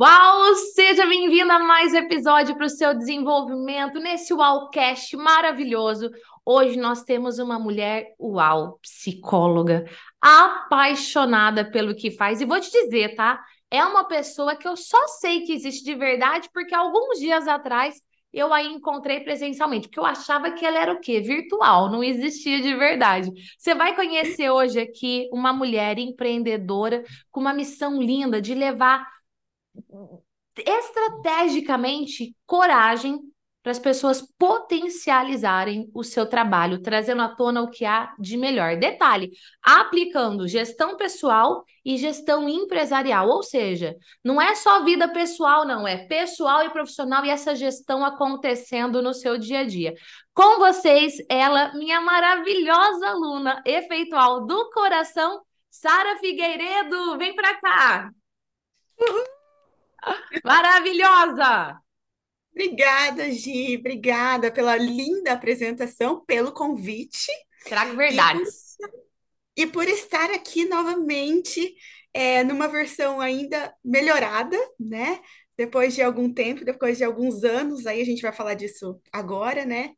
Uau! Seja bem-vindo a mais um episódio para o seu desenvolvimento nesse Uaucast maravilhoso. Hoje nós temos uma mulher, uau, psicóloga, apaixonada pelo que faz. E vou te dizer, tá? É uma pessoa que eu só sei que existe de verdade porque alguns dias atrás eu a encontrei presencialmente, porque eu achava que ela era o quê? Virtual, não existia de verdade. Você vai conhecer hoje aqui uma mulher empreendedora com uma missão linda de levar estrategicamente coragem para as pessoas potencializarem o seu trabalho, trazendo à tona o que há de melhor. Detalhe: aplicando gestão pessoal e gestão empresarial, ou seja, não é só vida pessoal, não, é pessoal e profissional e essa gestão acontecendo no seu dia a dia. Com vocês, ela, minha maravilhosa aluna efeitual do coração, Sara Figueiredo, vem para cá. Maravilhosa! Obrigada, Gi. Obrigada pela linda apresentação, pelo convite. Trago verdades. E por, e por estar aqui novamente, é, numa versão ainda melhorada, né? Depois de algum tempo, depois de alguns anos, aí a gente vai falar disso agora, né?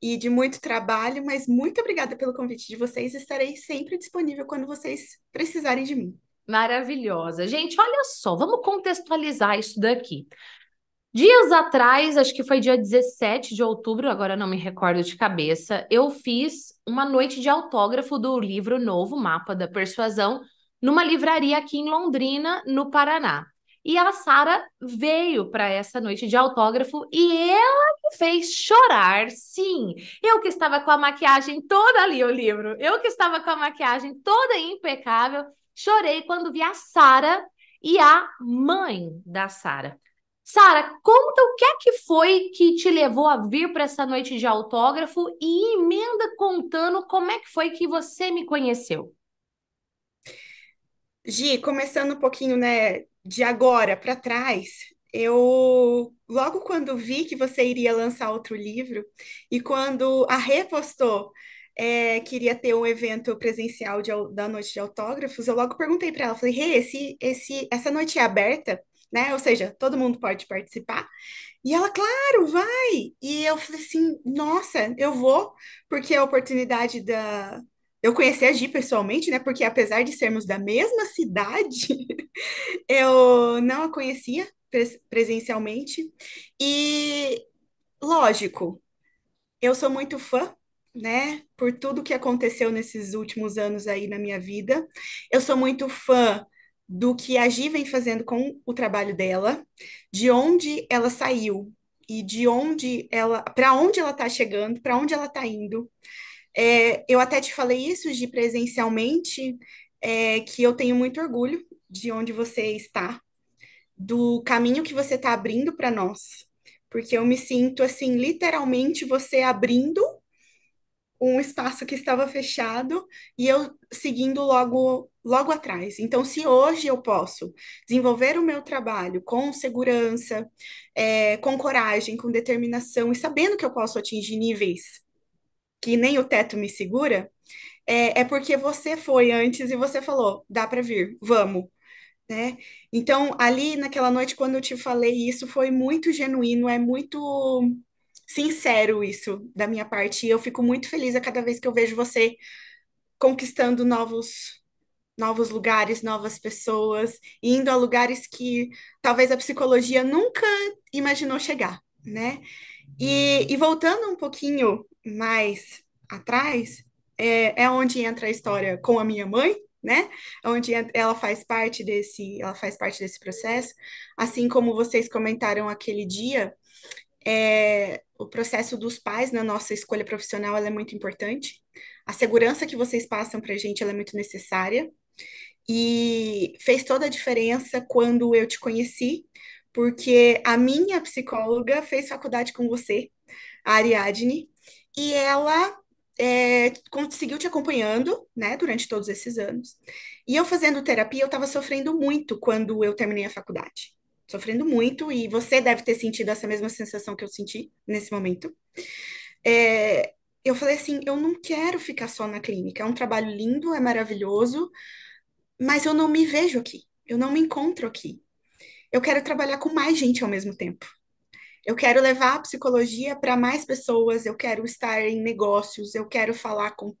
E de muito trabalho, mas muito obrigada pelo convite de vocês. Estarei sempre disponível quando vocês precisarem de mim. Maravilhosa. Gente, olha só, vamos contextualizar isso daqui. Dias atrás, acho que foi dia 17 de outubro, agora não me recordo de cabeça, eu fiz uma noite de autógrafo do livro novo, Mapa da Persuasão, numa livraria aqui em Londrina, no Paraná. E a Sara veio para essa noite de autógrafo e ela me fez chorar, sim. Eu que estava com a maquiagem toda ali, o livro, eu que estava com a maquiagem toda impecável, chorei quando vi a Sara e a mãe da Sara. Sara, conta o que é que foi que te levou a vir para essa noite de autógrafo e emenda contando como é que foi que você me conheceu. Gi, começando um pouquinho, né, de agora para trás, eu logo quando vi que você iria lançar outro livro e quando a repostou é, queria ter um evento presencial de, da noite de autógrafos, eu logo perguntei para ela, falei, hey, esse, esse, essa noite é aberta? né? Ou seja, todo mundo pode participar. E ela, claro, vai. E eu falei assim, nossa, eu vou, porque a oportunidade da eu conheci a Gi pessoalmente, né? Porque apesar de sermos da mesma cidade, eu não a conhecia presencialmente. E lógico, eu sou muito fã né, por tudo que aconteceu nesses últimos anos aí na minha vida. Eu sou muito fã do que a Gi vem fazendo com o trabalho dela, de onde ela saiu e de onde ela, para onde ela está chegando, para onde ela está indo. É, eu até te falei isso, Gi, presencialmente, é, que eu tenho muito orgulho de onde você está, do caminho que você está abrindo para nós, porque eu me sinto assim, literalmente você abrindo um espaço que estava fechado e eu seguindo logo logo atrás. Então, se hoje eu posso desenvolver o meu trabalho com segurança, é, com coragem, com determinação e sabendo que eu posso atingir níveis que nem o teto me segura, é, é porque você foi antes e você falou, dá para vir, vamos. Né? Então, ali naquela noite, quando eu te falei isso, foi muito genuíno, é muito sincero isso da minha parte. E eu fico muito feliz a cada vez que eu vejo você conquistando novos novos lugares, novas pessoas, indo a lugares que talvez a psicologia nunca imaginou chegar, né? E, e voltando um pouquinho mais atrás, é, é onde entra a história com a minha mãe, né? Onde ela faz parte desse, ela faz parte desse processo, assim como vocês comentaram aquele dia, é, o processo dos pais na nossa escolha profissional é muito importante. A segurança que vocês passam para a gente é muito necessária. E fez toda a diferença quando eu te conheci, porque a minha psicóloga fez faculdade com você, a Ariadne, e ela é, conseguiu te acompanhando, né, durante todos esses anos. E eu fazendo terapia, eu estava sofrendo muito quando eu terminei a faculdade sofrendo muito, e você deve ter sentido essa mesma sensação que eu senti nesse momento. É, eu falei assim: eu não quero ficar só na clínica, é um trabalho lindo, é maravilhoso, mas eu não me vejo aqui, eu não me encontro aqui. eu quero trabalhar com mais gente ao mesmo tempo. Eu quero levar a psicologia para mais pessoas, eu quero estar em negócios, eu quero falar com, com,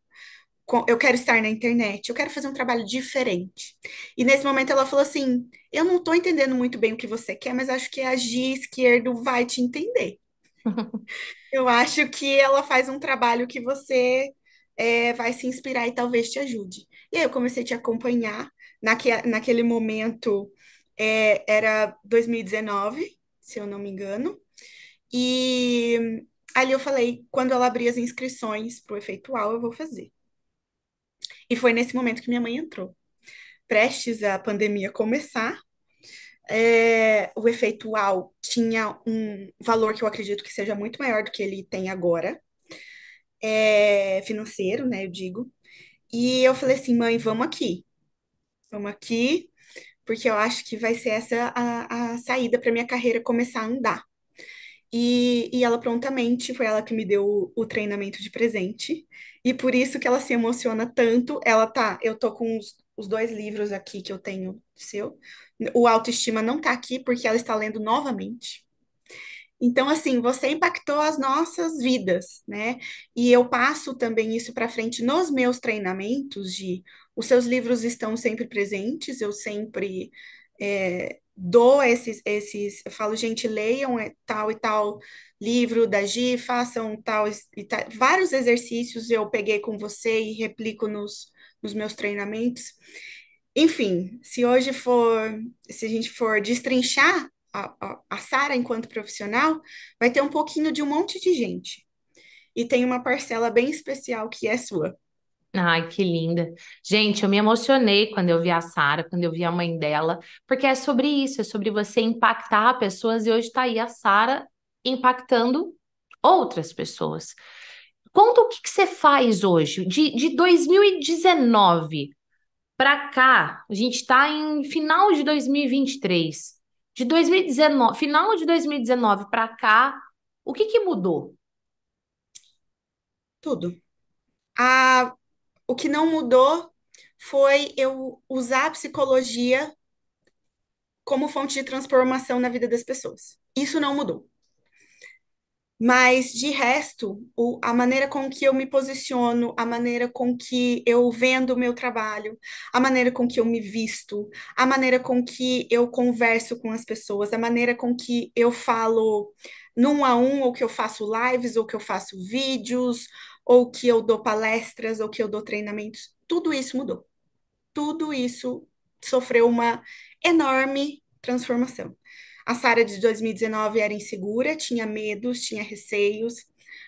eu quero estar na internet, eu quero fazer um trabalho diferente. E nesse momento ela falou assim: Eu não estou entendendo muito bem o que você quer, mas acho que a Gi Esquerdo vai te entender. eu acho que ela faz um trabalho que você é, vai se inspirar e talvez te ajude. E aí eu comecei a te acompanhar. Naque, naquele momento é, era 2019, se eu não me engano. E ali eu falei, quando ela abrir as inscrições para o efeitual, eu vou fazer. E foi nesse momento que minha mãe entrou. Prestes a pandemia começar, é, o efeitual tinha um valor que eu acredito que seja muito maior do que ele tem agora, é, financeiro, né, eu digo. E eu falei assim, mãe, vamos aqui. Vamos aqui, porque eu acho que vai ser essa a, a saída para minha carreira começar a andar. E, e ela prontamente foi ela que me deu o, o, treinamento de presente. E por isso que ela se emociona tanto. Ela tá, eu tô com os, os dois livros aqui que eu tenho seu. O Autoestima não tá aqui porque ela está lendo novamente. Então, assim, você impactou as nossas vidas, né? E eu passo também isso para frente nos meus treinamentos de os seus livros estão sempre presentes, eu sempre é, dou esses, esses, eu falo, gente, leiam é, tal e tal livro da Gi, façam tal e tal. Vários exercícios eu peguei com você e replico nos, nos meus treinamentos. Enfim, se hoje for, se a gente for destrinchar a, a, a Sara enquanto profissional, vai ter um pouquinho de um monte de gente. E tem uma parcela bem especial que é sua. Ai, que linda. Gente, eu me emocionei quando eu vi a Sara, quando eu vi a mãe dela, porque é sobre isso, é sobre você impactar pessoas e hoje está aí a Sara impactando outras pessoas. Conta o que, que você faz hoje, de, de 2019 para cá, a gente está em final de 2023. De 2019, final de 2019 para cá, o que, que mudou? Tudo. A o que não mudou foi eu usar a psicologia como fonte de transformação na vida das pessoas. Isso não mudou. Mas, de resto, o, a maneira com que eu me posiciono, a maneira com que eu vendo o meu trabalho, a maneira com que eu me visto, a maneira com que eu converso com as pessoas, a maneira com que eu falo num a um, ou que eu faço lives, ou que eu faço vídeos, ou que eu dou palestras, ou que eu dou treinamentos, tudo isso mudou. Tudo isso sofreu uma enorme transformação. A Sara de 2019 era insegura, tinha medos, tinha receios,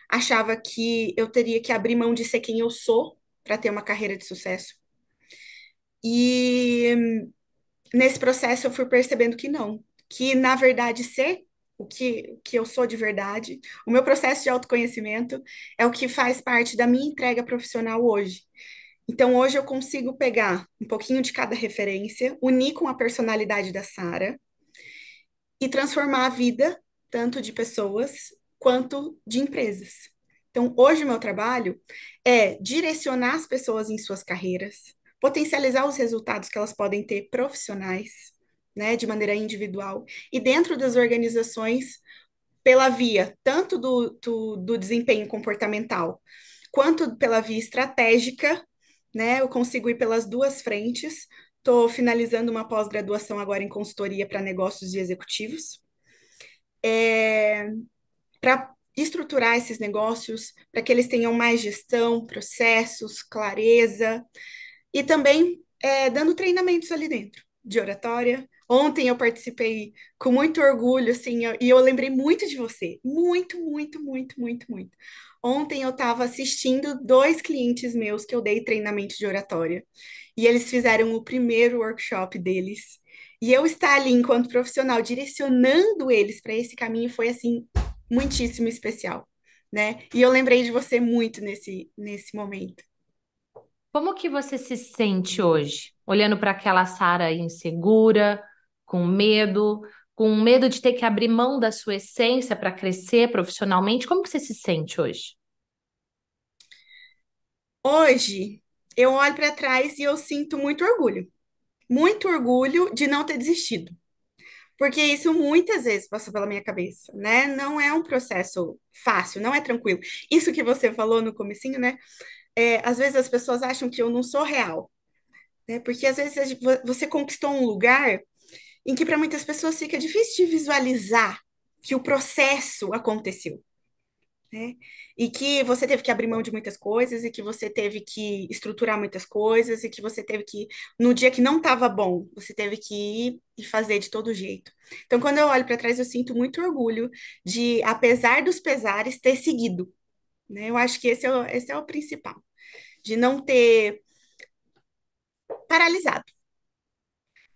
achava que eu teria que abrir mão de ser quem eu sou para ter uma carreira de sucesso. E nesse processo eu fui percebendo que não, que na verdade ser o que, que eu sou de verdade, o meu processo de autoconhecimento é o que faz parte da minha entrega profissional hoje. Então, hoje eu consigo pegar um pouquinho de cada referência, unir com a personalidade da Sara e transformar a vida tanto de pessoas quanto de empresas. Então, hoje o meu trabalho é direcionar as pessoas em suas carreiras, potencializar os resultados que elas podem ter profissionais, né, de maneira individual, e dentro das organizações, pela via tanto do, do, do desempenho comportamental, quanto pela via estratégica, né, eu consigo ir pelas duas frentes. Estou finalizando uma pós-graduação agora em consultoria para negócios e executivos. É, para estruturar esses negócios, para que eles tenham mais gestão, processos, clareza, e também é, dando treinamentos ali dentro, de oratória, Ontem eu participei com muito orgulho, assim, eu, e eu lembrei muito de você. Muito, muito, muito, muito, muito. Ontem eu estava assistindo dois clientes meus que eu dei treinamento de oratória. E eles fizeram o primeiro workshop deles. E eu estar ali enquanto profissional, direcionando eles para esse caminho, foi, assim, muitíssimo especial, né? E eu lembrei de você muito nesse, nesse momento. Como que você se sente hoje? Olhando para aquela Sara insegura, com medo, com medo de ter que abrir mão da sua essência para crescer profissionalmente? Como que você se sente hoje? Hoje, eu olho para trás e eu sinto muito orgulho. Muito orgulho de não ter desistido. Porque isso muitas vezes passou pela minha cabeça, né? Não é um processo fácil, não é tranquilo. Isso que você falou no comecinho, né? É, às vezes as pessoas acham que eu não sou real, né? Porque às vezes você conquistou um lugar em que para muitas pessoas fica difícil de visualizar que o processo aconteceu né? E que você teve que abrir mão de muitas coisas, e que você teve que estruturar muitas coisas, e que você teve que, no dia que não estava bom, você teve que ir e fazer de todo jeito. Então, quando eu olho para trás, eu sinto muito orgulho de, apesar dos pesares, ter seguido. Né? Eu acho que esse é o, esse é o principal, de não ter paralisado,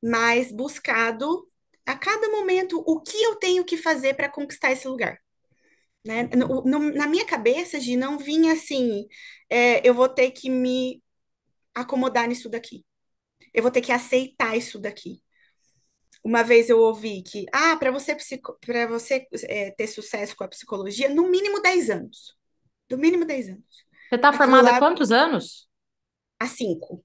mas buscado a cada momento o que eu tenho que fazer para conquistar esse lugar. Né? No, no, na minha cabeça, de não vinha assim, é, eu vou ter que me acomodar nisso daqui. Eu vou ter que aceitar isso daqui. Uma vez eu ouvi que, ah, para você, para você é, ter sucesso com a psicologia, no mínimo 10 anos. No mínimo 10 anos. Você está formada há quantos anos? Há cinco.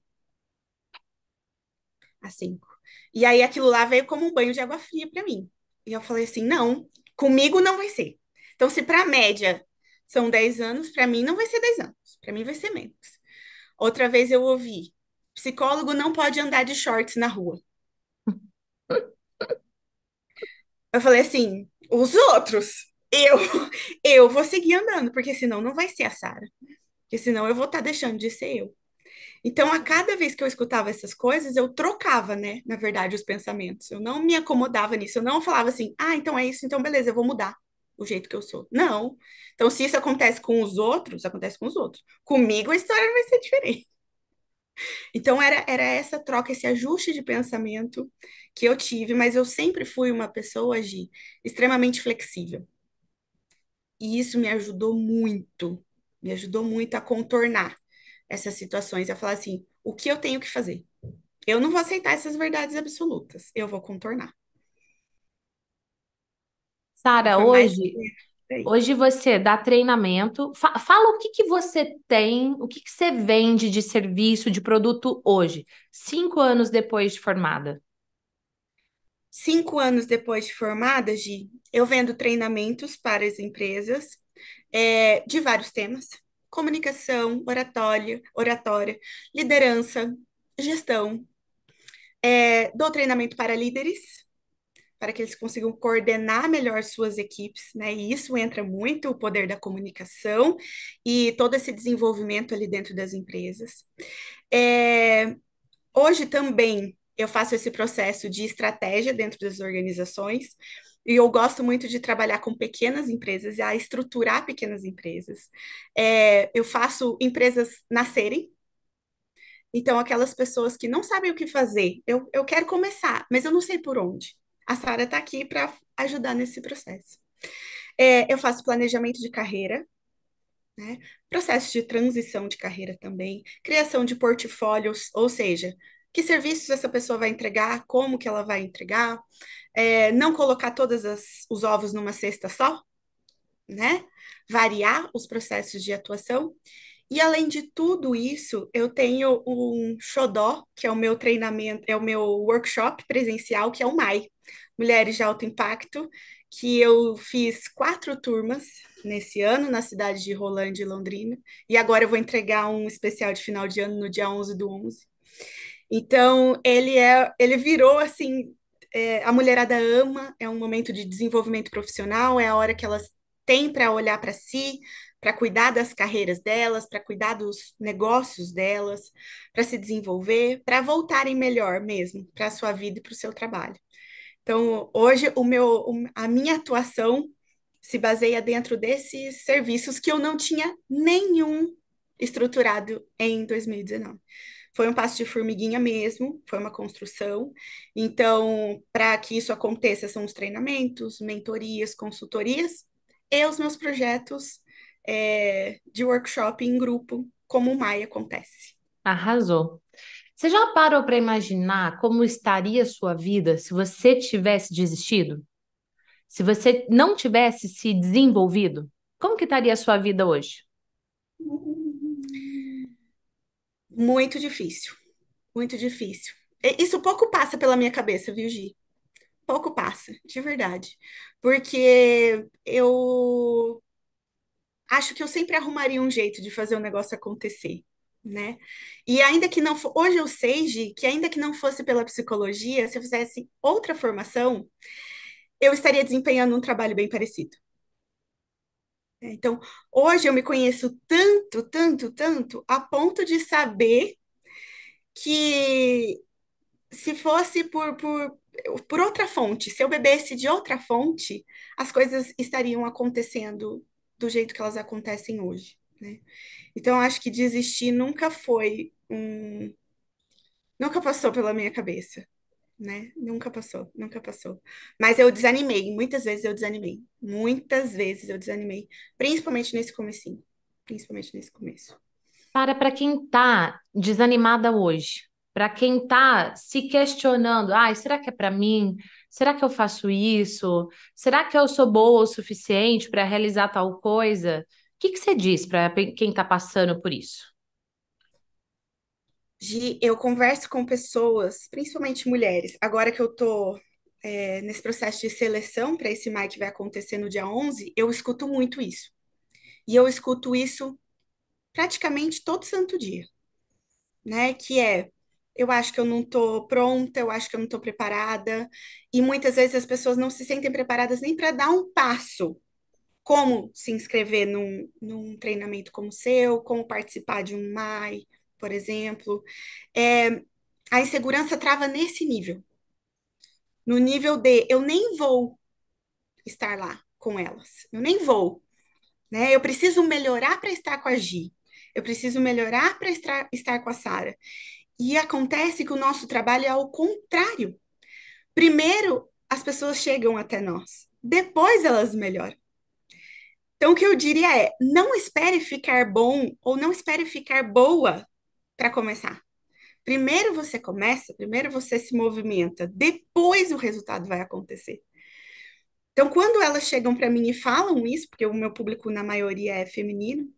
Há cinco. E aí aquilo lá veio como um banho de água fria para mim. E eu falei assim: não, comigo não vai ser. Então, se para a média são 10 anos, para mim não vai ser 10 anos, para mim vai ser menos. Outra vez eu ouvi: psicólogo não pode andar de shorts na rua. Eu falei assim: os outros, eu, eu vou seguir andando, porque senão não vai ser a Sara. Porque senão eu vou estar tá deixando de ser eu. Então, a cada vez que eu escutava essas coisas, eu trocava, né, na verdade, os pensamentos. Eu não me acomodava nisso. Eu não falava assim, ah, então é isso, então beleza, eu vou mudar o jeito que eu sou. Não. Então, se isso acontece com os outros, acontece com os outros. Comigo, a história vai ser diferente. Então, era, era essa troca, esse ajuste de pensamento que eu tive, mas eu sempre fui uma pessoa de extremamente flexível. E isso me ajudou muito, me ajudou muito a contornar essas situações, a falar assim, o que eu tenho que fazer? Eu não vou aceitar essas verdades absolutas, eu vou contornar. Sara, hoje, hoje você dá treinamento. Fa- Fala o que que você tem, o que que você vende de serviço, de produto hoje, cinco anos depois de formada. Cinco anos depois de formada, Gi, eu vendo treinamentos para as empresas é, de vários temas: comunicação, oratória, oratória, liderança, gestão. É, dou treinamento para líderes, para que eles consigam coordenar melhor suas equipes, né? E isso entra muito o poder da comunicação e todo esse desenvolvimento ali dentro das empresas. É, hoje também eu faço esse processo de estratégia dentro das organizações. E eu gosto muito de trabalhar com pequenas empresas e a estruturar pequenas empresas. É, eu faço empresas nascerem, então, aquelas pessoas que não sabem o que fazer, eu, eu quero começar, mas eu não sei por onde a Sara está aqui para ajudar nesse processo. É, eu faço planejamento de carreira, né? processo de transição de carreira também, criação de portfólios, ou seja, que serviços essa pessoa vai entregar, como que ela vai entregar, é, não colocar todos os ovos numa cesta só, né? Variar os processos de atuação. E além de tudo isso, eu tenho um xodó, que é o meu treinamento, é o meu workshop presencial, que é o MAI, Mulheres de Alto Impacto, que eu fiz quatro turmas nesse ano na cidade de Rolândia e Londrina, e agora eu vou entregar um especial de final de ano no dia 11 do 11. Então, ele é, ele virou assim, é, a mulherada ama, é um momento de desenvolvimento profissional, é a hora que elas têm para olhar para si, para cuidar das carreiras delas, para cuidar dos negócios delas, para se desenvolver, para voltarem melhor mesmo para a sua vida e para o seu trabalho. Então, hoje, o meu, a minha atuação se baseia dentro desses serviços que eu não tinha nenhum estruturado em 2019. Foi um passo de formiguinha mesmo, foi uma construção. Então, para que isso aconteça, são os treinamentos, mentorias, consultorias e os meus projetos é, de workshop em grupo, como o MAI acontece. Arrasou. Você já parou para imaginar como estaria a sua vida se você tivesse desistido? Se você não tivesse se desenvolvido? Como que estaria a sua vida hoje? Muito difícil, muito difícil. Isso pouco passa pela minha cabeça, viu, Gi? pouco passa, de verdade. Porque eu acho que eu sempre arrumaria um jeito de fazer o negócio acontecer, né? E ainda que não for, hoje eu sei, Gi, que ainda que não fosse pela psicologia, se eu fizesse outra formação, eu estaria desempenhando um trabalho bem parecido. Então, hoje eu me conheço tanto, tanto, tanto, a ponto de saber que se fosse por, por, por outra fonte, se eu bebesse de outra fonte, as coisas estariam acontecendo do jeito que elas acontecem hoje, né? Então, acho que desistir nunca foi um. Nunca passou pela minha cabeça, né? Nunca passou, nunca passou. Mas eu desanimei, muitas vezes eu desanimei. Muitas vezes eu desanimei, principalmente nesse comecinho, principalmente nesse começo. Para para quem tá desanimada hoje, para quem está se questionando, ah, será que é para mim? Será que eu faço isso? Será que eu sou boa o suficiente para realizar tal coisa? O que, que você diz para quem está passando por isso? Gi, eu converso com pessoas, principalmente mulheres, agora que eu estou é, nesse processo de seleção para esse MAI que vai acontecer no dia 11, eu escuto muito isso. E eu escuto isso praticamente todo santo dia, né? Que é eu acho que eu não estou pronta, eu acho que eu não estou preparada. E muitas vezes as pessoas não se sentem preparadas nem para dar um passo. Como se inscrever num, num treinamento como o seu, como participar de um MAI, por exemplo. É, a insegurança trava nesse nível. No nível de eu nem vou estar lá com elas. Eu nem vou. Né? Eu preciso melhorar para estar com a Gi. Eu preciso melhorar para estar, estar com a Sara. E acontece que o nosso trabalho é ao contrário. Primeiro, as pessoas chegam até nós, depois elas melhoram. Então, o que eu diria é: não espere ficar bom ou não espere ficar boa para começar. Primeiro você começa, primeiro você se movimenta, depois o resultado vai acontecer. Então, quando elas chegam para mim e falam isso, porque o meu público na maioria é feminino,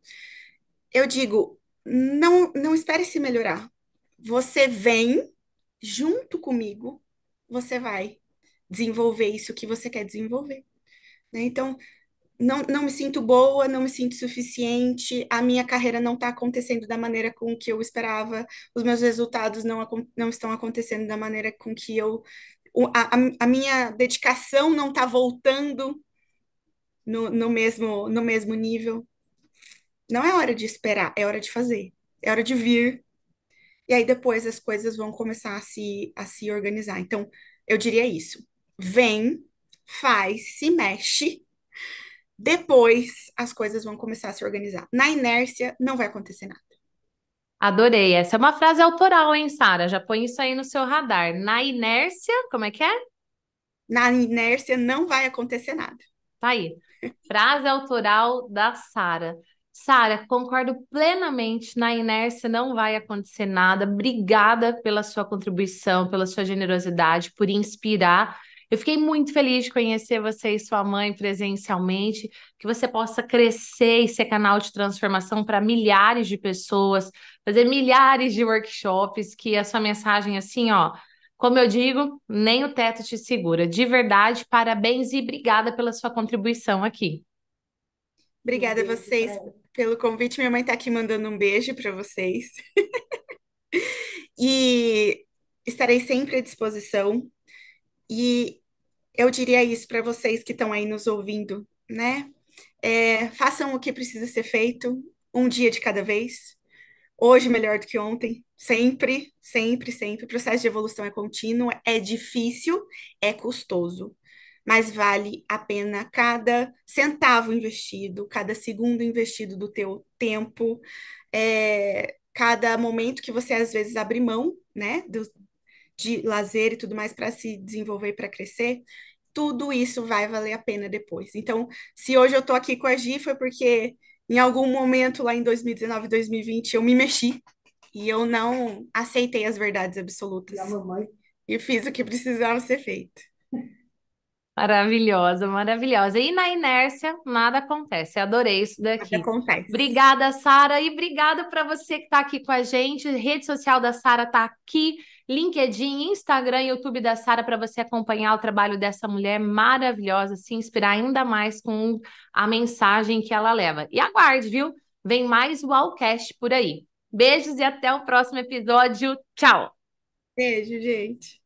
eu digo: não, não espere se melhorar. Você vem junto comigo, você vai desenvolver isso que você quer desenvolver. Né? Então, não, não me sinto boa, não me sinto suficiente, a minha carreira não está acontecendo da maneira com que eu esperava, os meus resultados não, não estão acontecendo da maneira com que eu. A, a minha dedicação não está voltando no, no, mesmo, no mesmo nível. Não é hora de esperar, é hora de fazer, é hora de vir, e aí depois as coisas vão começar a se, a se organizar. Então, eu diria isso. Vem, faz, se mexe, depois as coisas vão começar a se organizar. Na inércia, não vai acontecer nada. Adorei. Essa é uma frase autoral, hein, Sara? Já põe isso aí no seu radar. Na inércia, como é que é? Na inércia não vai acontecer nada. Tá aí. Frase autoral da Sara. Sara, concordo plenamente. Na inércia não vai acontecer nada. Obrigada pela sua contribuição, pela sua generosidade, por inspirar. Eu fiquei muito feliz de conhecer você e sua mãe presencialmente, que você possa crescer e ser canal de transformação para milhares de pessoas, fazer milhares de workshops, que a sua mensagem assim, ó, como eu digo, nem o teto te segura. De verdade, parabéns e obrigada pela sua contribuição aqui. Obrigada a vocês pelo convite. Minha mãe está aqui mandando um beijo para vocês. e estarei sempre à disposição. E eu diria isso para vocês que estão aí nos ouvindo, né? É, façam o que precisa ser feito, um dia de cada vez. Hoje melhor do que ontem, sempre, sempre, sempre. O processo de evolução é contínuo, é difícil, é custoso mas vale a pena cada centavo investido, cada segundo investido do teu tempo, é, cada momento que você às vezes abre mão, né, do, de lazer e tudo mais para se desenvolver, para crescer, tudo isso vai valer a pena depois. Então, se hoje eu estou aqui com a Gi, foi porque em algum momento lá em 2019, 2020, eu me mexi e eu não aceitei as verdades absolutas. E, e fiz o que precisava ser feito. Maravilhosa, maravilhosa. E na inércia, nada acontece. Adorei isso daqui. Nada acontece. Obrigada, Sara, e obrigada para você que está aqui com a gente. A rede social da Sara está aqui LinkedIn, Instagram e YouTube da Sara para você acompanhar o trabalho dessa mulher maravilhosa, se inspirar ainda mais com a mensagem que ela leva. E aguarde, viu? Vem mais Wallcast por aí. Beijos e até o próximo episódio. Tchau! Beijo, gente.